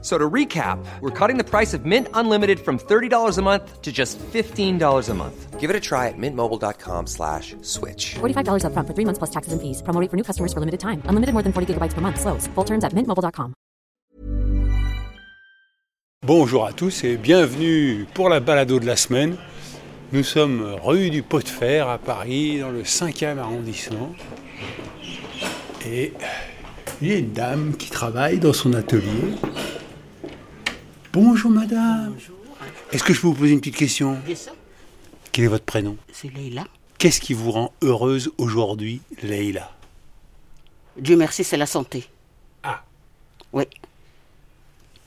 So to recap, we're cutting the price of Mint Unlimited from $30 a month to just $15 a month. Give it a try at mintmobile.com slash switch. $45 upfront for three months plus taxes and fees. Promo rate for new customers for limited time. Unlimited more than 40 gigabytes per month. Slows. Full terms at mintmobile.com. Bonjour à tous et bienvenue pour la balado de la semaine. Nous sommes rue du Pot de Fer à Paris, dans le 5e arrondissement. Et il y a une dame qui travaille dans son atelier. Bonjour madame. Est-ce que je peux vous poser une petite question Bien sûr, Quel est votre prénom c'est Leïla. Qu'est-ce qui vous rend heureuse aujourd'hui, Leïla? Dieu merci, c'est la santé. Ah. Oui.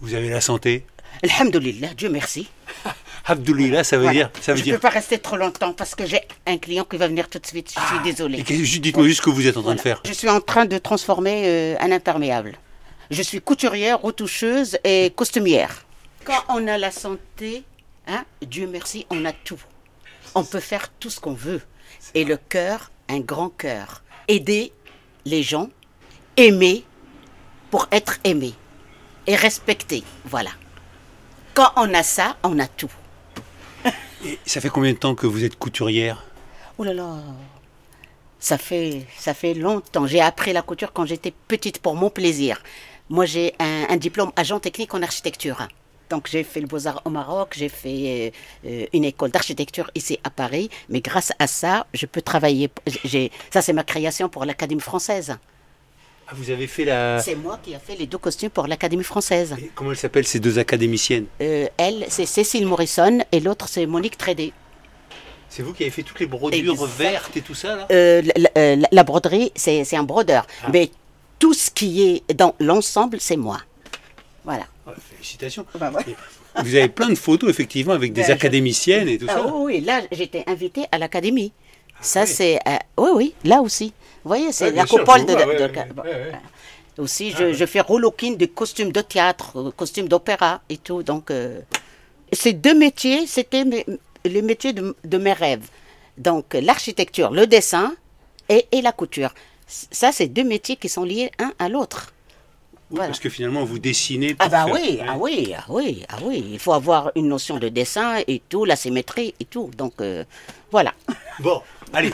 Vous avez la santé? Alhamdulillah, Dieu merci. Abdoulila, ça veut Voilà. dire ça veut je ne dire peux pas rester trop longtemps parce que j'ai un client qui va venir tout de suite. Je suis désolée. Et qu'est-ce- Dites-moi juste ce que vous êtes en train de faire. Je suis en train de transformer euh, un imperméable. Je suis couturière, retoucheuse et costumière. Quand on a la santé, hein, Dieu merci, on a tout. On peut faire tout ce qu'on veut. Et le cœur, un grand cœur. Aider les gens, aimer pour être aimé et respecté. Voilà. Quand on a ça, on a tout. Et ça fait combien de temps que vous êtes couturière? Oh là là, ça fait, ça fait longtemps. J'ai appris la couture quand j'étais petite pour mon plaisir. Moi, j'ai un, un diplôme agent technique en architecture. Donc, j'ai fait le Beaux-Arts au Maroc, j'ai fait euh, euh, une école d'architecture ici à Paris. Mais grâce à ça, je peux travailler. Ça, c'est ma création pour l'Académie française. Ah, Vous avez fait la... C'est moi qui ai fait les deux costumes pour l'Académie française. Et Comment elles s'appellent ces deux académiciennes? Euh, elle, c'est Cécile Morrison et l'autre, c'est Monique Trédé. C'est vous qui avez fait toutes les brodures Exact. vertes et tout ça là? Euh, la, la- la- la broderie, c'est c'est un brodeur. Mais tout ce qui est dans l'ensemble, c'est moi. Voilà. Ah, Félicitations. Bah ouais. Et Vous avez plein de photos effectivement avec des Ben, je- académiciennes et tout Ah, ça. oui, oui, là, j'étais invitée à l'académie. Ça, oui. c'est. euh, oui, oui, là aussi. Vous voyez, c'est la coupole de. vois, de- ouais, de- ouais, bon, ouais, ouais. Aussi, je, je fais relooking de costumes de théâtre, euh, costumes d'opéra et tout. Donc, euh, ces deux métiers, c'était métiers de, de mes rêves. Donc, l'architecture, le dessin et, et la couture. Ça, c'est deux métiers qui sont liés un à l'autre. Oui, Voilà. Parce que finalement vous dessinez. Ah bah faire- oui, Ouais. ah oui, ah oui, ah oui. Il faut avoir une notion de dessin et tout, la symétrie et tout. Donc euh, voilà. Bon, allez,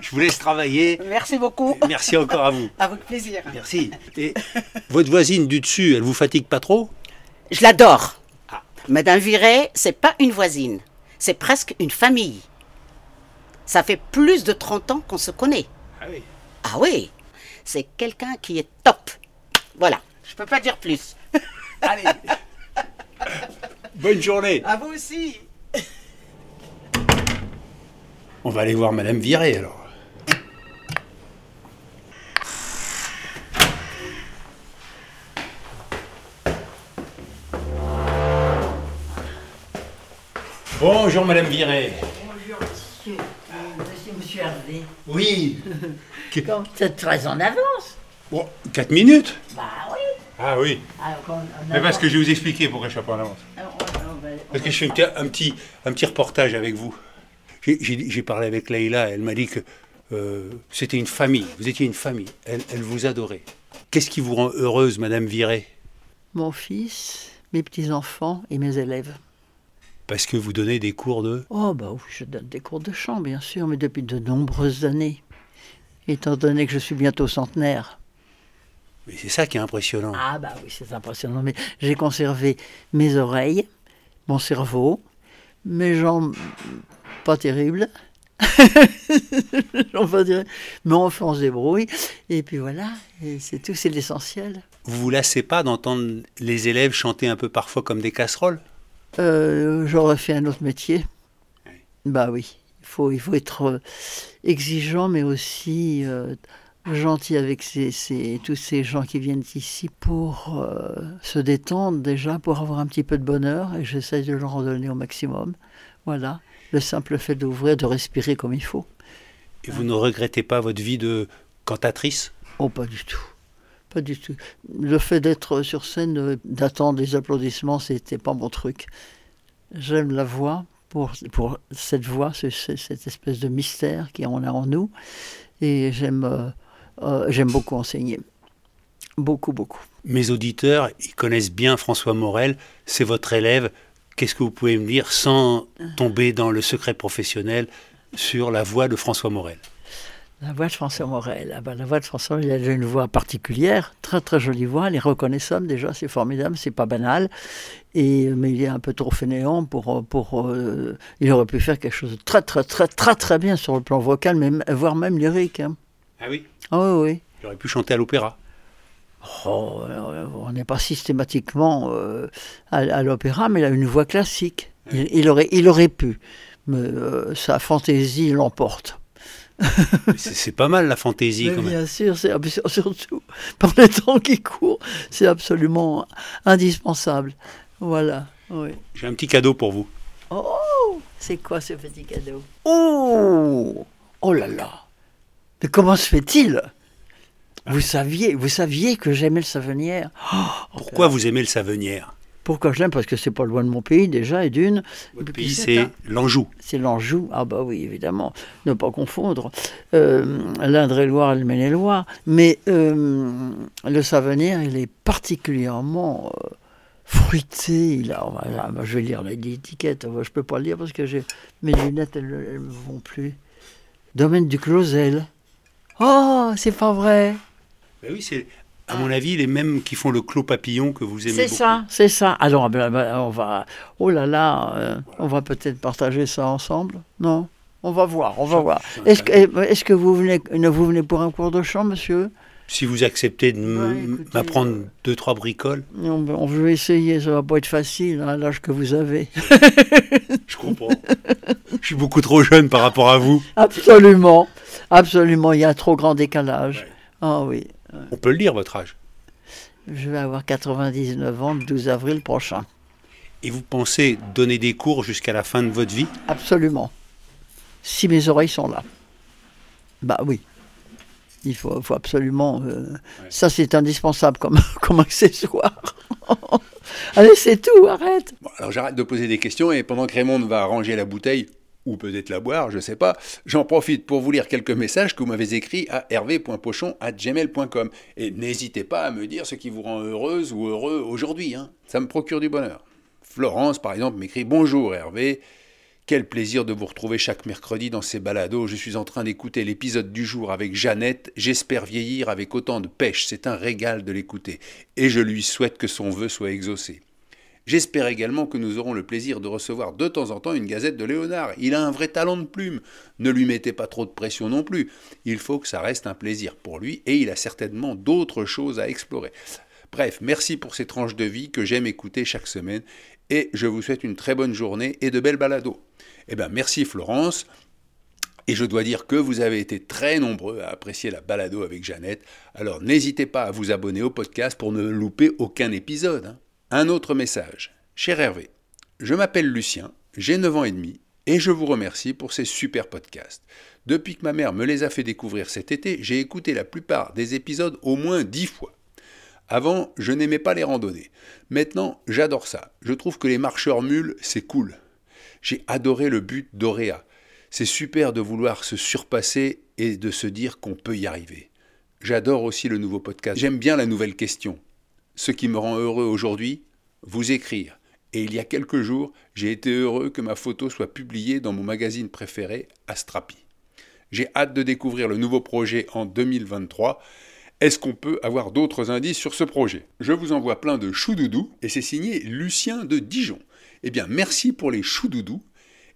je vous laisse travailler. Merci beaucoup. Merci encore à vous. Avec plaisir. Merci. Et votre voisine du dessus, elle vous fatigue pas trop? Je l'adore. Ah. Madame Viret, c'est pas une voisine, c'est presque une famille. Ça fait plus de 30 ans qu'on se connaît. Ah oui. Ah oui, c'est quelqu'un qui est top. Voilà, je peux pas dire plus. Allez. Bonne journée. À vous aussi. On va aller voir Madame Viré alors. Bonjour Madame Viré. Bonjour monsieur, monsieur, monsieur Hervé. Oui. Comme c'est très en avance. Bon, 4 minutes Bah oui. Ah oui. Alors, on Mais parce que je vais vous expliquer pourquoi je suis pas en avance. Alors, on- on va- Parce que je fais un petit, un petit, un petit reportage avec vous. J'ai- J'ai j'ai parlé avec Leïla, elle m'a dit que euh, c'était une famille, vous étiez une famille, elle, elle vous adorait. Qu'est-ce qui vous rend heureuse, Madame Viré? Mon fils, mes petits-enfants et mes élèves. Parce que vous donnez des cours de... Oh bah oui, je donne des cours de chant, bien sûr, mais depuis de nombreuses années. Étant donné que je suis bientôt centenaire. Mais c'est ça qui est impressionnant. Ah bah oui, c'est impressionnant. Mais j'ai conservé mes oreilles, mon cerveau, mes jambes pas terribles. Dire, mais enfin on se débrouille. Et puis voilà, c'est tout, c'est l'essentiel. Vous vous lassez pas d'entendre les élèves chanter un peu parfois comme des casseroles? Euh, J'aurais fait un autre métier. Oui. Bah oui, il faut, il faut être euh, exigeant, mais aussi euh, gentil avec ces, ces- tous ces gens qui viennent ici pour euh, se détendre déjà, pour avoir un petit peu de bonheur, et j'essaie de leur en donner au maximum. Voilà, le simple fait d'ouvrir, de respirer comme il faut. Et vous ne regrettez pas votre vie de cantatrice? Oh, pas du tout. pas du tout. Le fait d'être sur scène, euh, d'attendre des applaudissements, c'était pas mon truc. J'aime la voix pour, pour cette voix, ce- ce- cette espèce de mystère qu'on a en nous. Et j'aime euh, j'aime beaucoup enseigner. Beaucoup, beaucoup. Mes auditeurs, ils connaissent bien François Morel, c'est votre élève. Qu'est-ce que vous pouvez me dire sans tomber dans le secret professionnel sur la voix de François Morel? La voix de François Morel. Ah ben, la voix de François, il a une voix particulière, très très jolie voix, elle est reconnaissable déjà, c'est formidable, c'est pas banal. Et, mais il est un peu trop fainéant pour. pour euh, il aurait pu faire quelque chose de très très très très très bien sur le plan vocal, même, voire même lyrique. hein. Ah oui Ah oui, aurait pu chanter à l'opéra. Oh, on n'est pas systématiquement euh, à, à l'opéra, mais il a une voix classique. Il, il aurait, il aurait pu, mais euh, sa fantaisie l'emporte. C'est pas mal la fantaisie Mais quand même. bien sûr, surtout par les temps qui courent, c'est absolument indispensable. Voilà. Oui. J'ai un petit cadeau pour vous. Oh, c'est quoi ce petit cadeau? Oh, oh là là. Mais comment se fait-il? Vous saviez, vous saviez que j'aimais le Savenière Pourquoi vous aimez le Savenière? Pourquoi je l'aime? Parce que c'est pas loin de mon pays déjà, et d'une. Votre pays, c'est l'Anjou. C'est l'Anjou. Ah bah oui, évidemment. Ne pas confondre. Euh, L'Indre-et-Loire et le Maine-et-Loire. Mais euh, le Savenière, il est particulièrement euh, fruité. Il a, je vais lire l'étiquette. Je peux pas le lire parce que mes lunettes, elles ne me vont plus. Domaine du Clausel. Oh, c'est pas vrai. Ben oui, c'est à mon avis les mêmes qui font le clos papillon que vous aimez C'est ça, c'est ça. Alors, ben, ben, on va. Oh là là, euh, on va peut-être partager ça ensemble. Non? On va voir, on va voir. Est-ce que, est que vous venez, vous venez pour un cours de chant, monsieur? Si vous acceptez de m- Ouais, m'apprendre euh, deux trois bricoles, on, on veut essayer, ça va pas être facile hein, à l'âge que vous avez. je comprends. je suis beaucoup trop jeune par rapport à vous. Absolument, absolument, il y a un trop grand décalage. Ouais. Ah oui, On peut le dire votre âge. je vais avoir 99 ans le 12 avril prochain. Et vous pensez donner des cours jusqu'à la fin de votre vie? Absolument. Si mes oreilles sont là. Bah oui. Il faut, faut absolument. euh, Ça, c'est indispensable comme, comme accessoire. Allez, c'est tout, arrête. Bon, alors j'arrête de poser des questions et pendant que Raymond va ranger la bouteille, ou peut-être la boire, je sais pas, j'en profite pour vous lire quelques messages que vous m'avez écrits à hervé.pochon.gmail.com. Et n'hésitez pas à me dire ce qui vous rend heureuse ou heureux aujourd'hui, hein. ça me procure du bonheur. Florence, par exemple, m'écrit Bonjour Hervé, quel plaisir de vous retrouver chaque mercredi dans ces balados. Je suis en train d'écouter l'épisode du jour avec Jeannette. J'espère vieillir avec autant de pêche. C'est un régal de l'écouter. Et je lui souhaite que son vœu soit exaucé. J'espère également que nous aurons le plaisir de recevoir de temps en temps une gazette de Léonard. Il a un vrai talent de plume. Ne lui mettez pas trop de pression non plus. Il faut que ça reste un plaisir pour lui et il a certainement d'autres choses à explorer. Bref, merci pour ces tranches de vie que j'aime écouter chaque semaine et je vous souhaite une très bonne journée et de belles balados. Eh bien, merci Florence. Et je dois dire que vous avez été très nombreux à apprécier la balado avec Jeannette. Alors n'hésitez pas à vous abonner au podcast pour ne louper aucun épisode. hein. Un autre message. Cher Hervé, je m'appelle Lucien, j'ai 9 ans et demi et je vous remercie pour ces super podcasts. Depuis que ma mère me les a fait découvrir cet été, j'ai écouté la plupart des épisodes au moins 10 fois. Avant, je n'aimais pas les randonnées. Maintenant, j'adore ça. Je trouve que les marcheurs mules, c'est cool. J'ai adoré le but d'Auréa. C'est super de vouloir se surpasser et de se dire qu'on peut y arriver. J'adore aussi le nouveau podcast. J'aime bien la nouvelle question. Ce qui me rend heureux aujourd'hui, vous écrire. Et il y a quelques jours, j'ai été heureux que ma photo soit publiée dans mon magazine préféré, Astrapi. J'ai hâte de découvrir le nouveau projet en 2023. Est-ce qu'on peut avoir d'autres indices sur ce projet? Je vous envoie plein de choudoudous et c'est signé Lucien de Dijon. Eh bien, merci pour les choudoudous.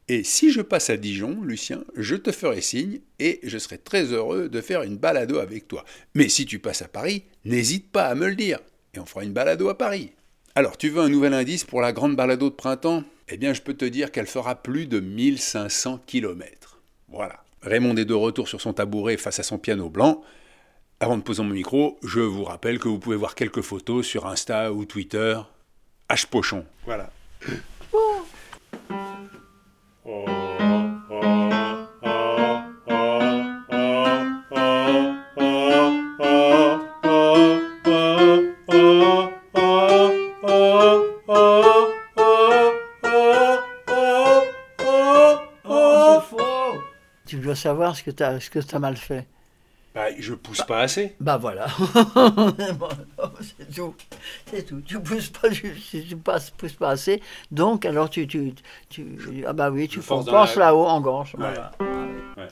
Et si je passe à Dijon, Lucien, je te ferai signe et je serai très heureux de faire une balado avec toi. Mais si tu passes à Paris, n'hésite pas à me le dire et on fera une balado à Paris. Alors, tu veux un nouvel indice pour la grande balado de printemps? Eh bien, je peux te dire qu'elle fera plus de 1500 km. Voilà. Raymond est de retour sur son tabouret face à son piano blanc. Avant de poser mon micro, je vous rappelle que vous pouvez voir quelques photos sur Insta ou Twitter. H Pochon. Voilà. Oh. Tu dois savoir ce que tu as, as mal fait. Bah, je pousse pas assez. Bah voilà. c'est tout. C'est tout. Tu pousses pas, tu, tu passes, pousses pas assez. Donc, alors tu. tu, tu ah bah oui, tu penses la- là-haut en gorge. Ouais. Voilà. Ouais.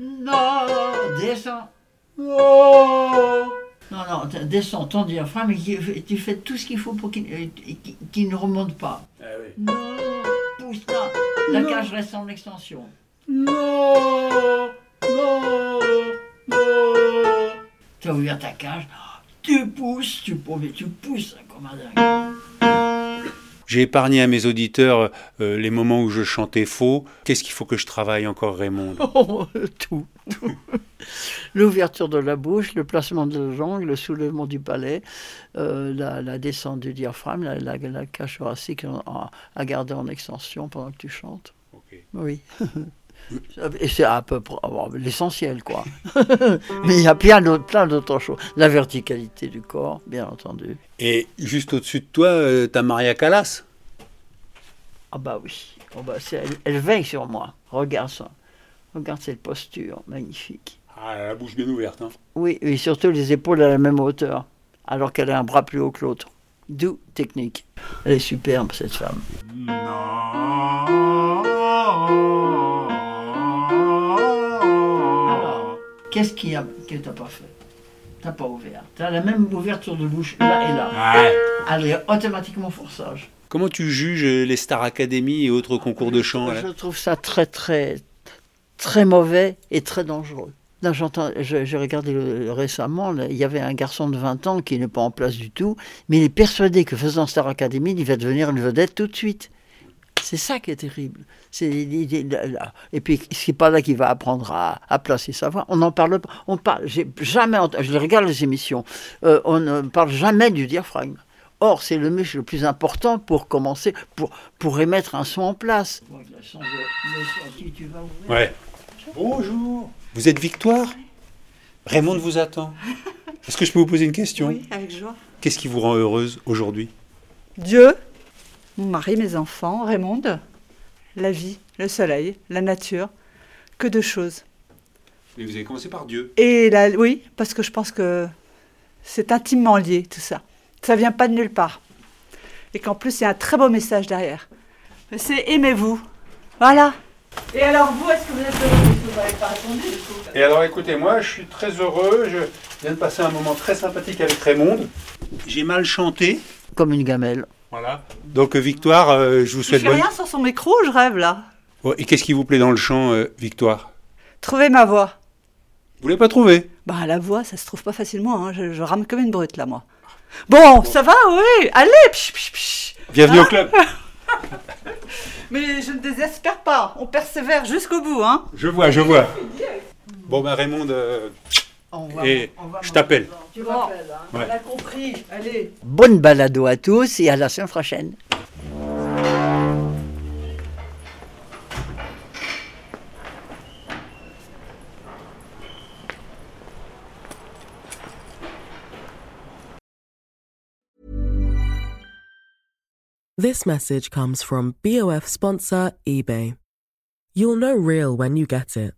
Non, non, descends. Non, non, descends ton diaphragme et tu fais tout ce qu'il faut pour qu'il euh, qu'il ne remonte pas. Ah oui. Non, pousse pas. La cage reste en extension. Non, non, non. Tu as ouvert ta cage, tu pousses, tu pousses, tu pousses comme un dingue. J'ai épargné à mes auditeurs euh, les moments où je chantais faux. Qu'est-ce qu'il faut que je travaille encore, Raymond? Oh, tout, tout. L'ouverture de la bouche, le placement de la langue, le soulèvement du palais, euh, la, la descente du diaphragme, la, la, la cage thoracique à garder en extension pendant que tu chantes. Ok. Oui. Et c'est à peu près bon, l'essentiel, quoi. Mais il y a plein d'autres, choses. La verticalité du corps, bien entendu. Et juste au-dessus de toi, euh, t'as Maria Callas? Ah bah oui. Oh bah, elle, elle veille sur moi. Regarde ça. Regarde cette posture magnifique. Ah, elle a la bouche bien ouverte. Hein. Oui, et surtout les épaules à la même hauteur, alors qu'elle a un bras plus haut que l'autre. D'où technique. Elle est superbe, cette femme. Alors, qu'est-ce qu'il y a que t'as pas fait? T'as pas ouvert. T'as la même ouverture de bouche là et là. Elle est automatiquement forçage. Comment tu juges les Star Academy et autres concours de chant Je trouve ça très, très, très mauvais et très dangereux. Là, j'entends, je- j'ai regardé le- récemment, là, il y avait un garçon de 20 ans qui n'est pas en place du tout, mais il est persuadé que faisant Star Academy, il va devenir une vedette tout de suite. C'est ça qui est terrible. C'est, il- il- là, là. Et puis, c'est pas là qu'il va apprendre à, à placer sa voix. On n'en parle pas. On parle, j'ai jamais je regarde les émissions, euh, on ne parle jamais du diaphragme. Or, c'est le muscle le plus important pour commencer, pour, pour émettre un son en place. Ouais. Bonjour. Vous êtes Victoire? Raymond vous attend. Est-ce que je peux vous poser une question? Oui, avec joie. Qu'est-ce qui vous rend heureuse aujourd'hui? Dieu, mon mari, mes enfants, Raymond, la vie, le soleil, la nature, que de choses. Mais vous avez commencé par Dieu. Et là, oui, parce que je pense que c'est intimement lié tout ça. Ça vient pas de nulle part. Et qu'en plus, il y a un très beau message derrière. Mais C'est aimez-vous. Voilà. Et alors vous, est-ce que vous êtes heureux Vous n'avez pas répondu du coup? Et alors écoutez, moi je suis très heureux, je viens de passer un moment très sympathique avec Raymond. J'ai mal chanté. Comme une gamelle. Voilà. Donc euh, Victoire, euh, je vous Je souhaite fais bonne... rien sur son micro, je rêve là. Ouais, et qu'est-ce qui vous plaît dans le chant, euh, Victoire? Trouver ma voix. Vous l'avez pas trouvé? Bah la voix, ça se trouve pas facilement. hein. Je, je rame comme une brute là, moi. Bon, ça va, oui. Allez, psh, psh, psh. Bienvenue au club. Mais je ne désespère pas. On persévère jusqu'au bout, hein. Je vois, je vois. Bon ben Raymond, euh, et je t'appelle. Tu m'appelles, hein. Ouais. on a compris. Allez. Bonne balado à tous et à la semaine prochaine. This message comes from BOF sponsor eBay. You'll know real when you get it.